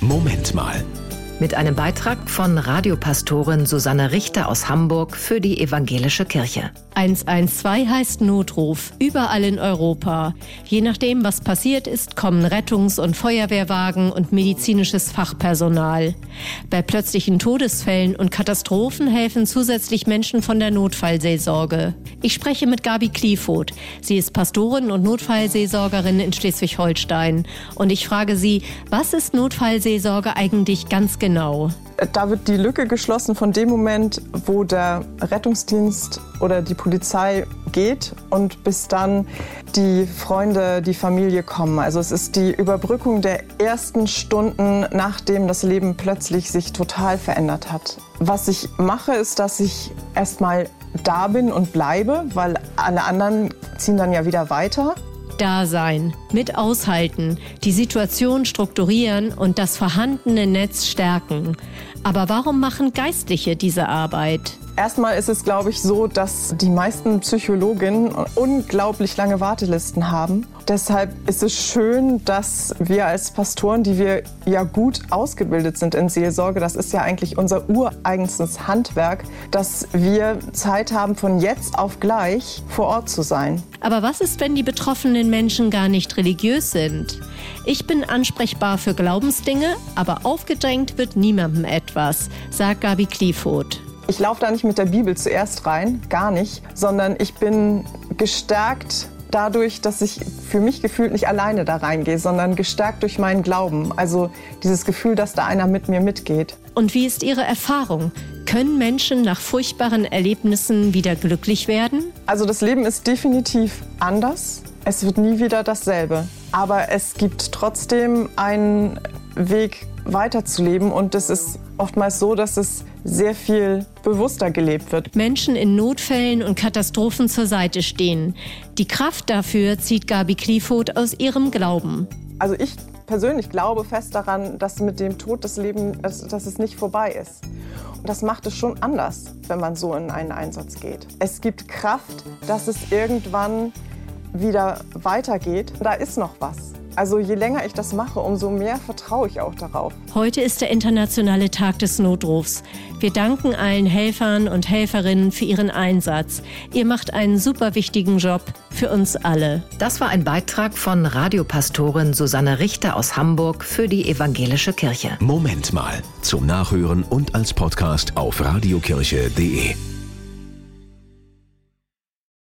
Moment mal. Mit einem Beitrag von Radiopastorin Susanne Richter aus Hamburg für die Evangelische Kirche. 112 heißt Notruf, überall in Europa. Je nachdem, was passiert ist, kommen Rettungs- und Feuerwehrwagen und medizinisches Fachpersonal. Bei plötzlichen Todesfällen und Katastrophen helfen zusätzlich Menschen von der Notfallseelsorge. Ich spreche mit Gabi Kliefoth. Sie ist Pastorin und Notfallseelsorgerin in Schleswig-Holstein. Und ich frage sie, was ist Notfallseelsorge eigentlich ganz genau? Da wird die Lücke geschlossen von dem Moment, wo der Rettungsdienst oder die Polizei geht und bis dann die Freunde, die Familie kommen. Also es ist die Überbrückung der ersten Stunden, nachdem das Leben plötzlich sich total verändert hat. Was ich mache, ist, dass ich erstmal da bin und bleibe, weil alle anderen ziehen dann ja wieder weiter. Da sein, mit aushalten, die Situation strukturieren und das vorhandene Netz stärken. Aber warum machen Geistliche diese Arbeit? Erstmal ist es, glaube ich, so, dass die meisten Psychologinnen unglaublich lange Wartelisten haben. Deshalb ist es schön, dass wir als Pastoren, die wir ja gut ausgebildet sind in Seelsorge, das ist ja eigentlich unser ureigenstes Handwerk, dass wir Zeit haben, von jetzt auf gleich vor Ort zu sein. Aber was ist, wenn die betroffenen Menschen gar nicht religiös sind? Ich bin ansprechbar für Glaubensdinge, aber aufgedrängt wird niemandem etwas, sagt Gabi Kliefoth. Ich laufe da nicht mit der Bibel zuerst rein, gar nicht, sondern ich bin gestärkt dadurch, dass ich für mich gefühlt nicht alleine da reingehe, sondern gestärkt durch meinen Glauben. Also dieses Gefühl, dass da einer mit mir mitgeht. Und wie ist Ihre Erfahrung? Können Menschen nach furchtbaren Erlebnissen wieder glücklich werden? Also das Leben ist definitiv anders. Es wird nie wieder dasselbe. Aber es gibt trotzdem einen Weg weiterzuleben und es ist oftmals so, dass es sehr viel bewusster gelebt wird. Menschen in Notfällen und Katastrophen zur Seite stehen. Die Kraft dafür zieht Gabi Kliefoth aus ihrem Glauben. Also ich persönlich glaube fest daran, dass mit dem Tod das Leben, dass, dass es nicht vorbei ist. Und das macht es schon anders, wenn man so in einen Einsatz geht. Es gibt Kraft, dass es irgendwann wieder weitergeht. Da ist noch was. Also je länger ich das mache, umso mehr vertraue ich auch darauf. Heute ist der internationale Tag des Notrufs. Wir danken allen Helfern und Helferinnen für ihren Einsatz. Ihr macht einen super wichtigen Job für uns alle. Das war ein Beitrag von Radiopastorin Susanne Richter aus Hamburg für die Evangelische Kirche. Moment mal. Zum Nachhören und als Podcast auf radiokirche.de.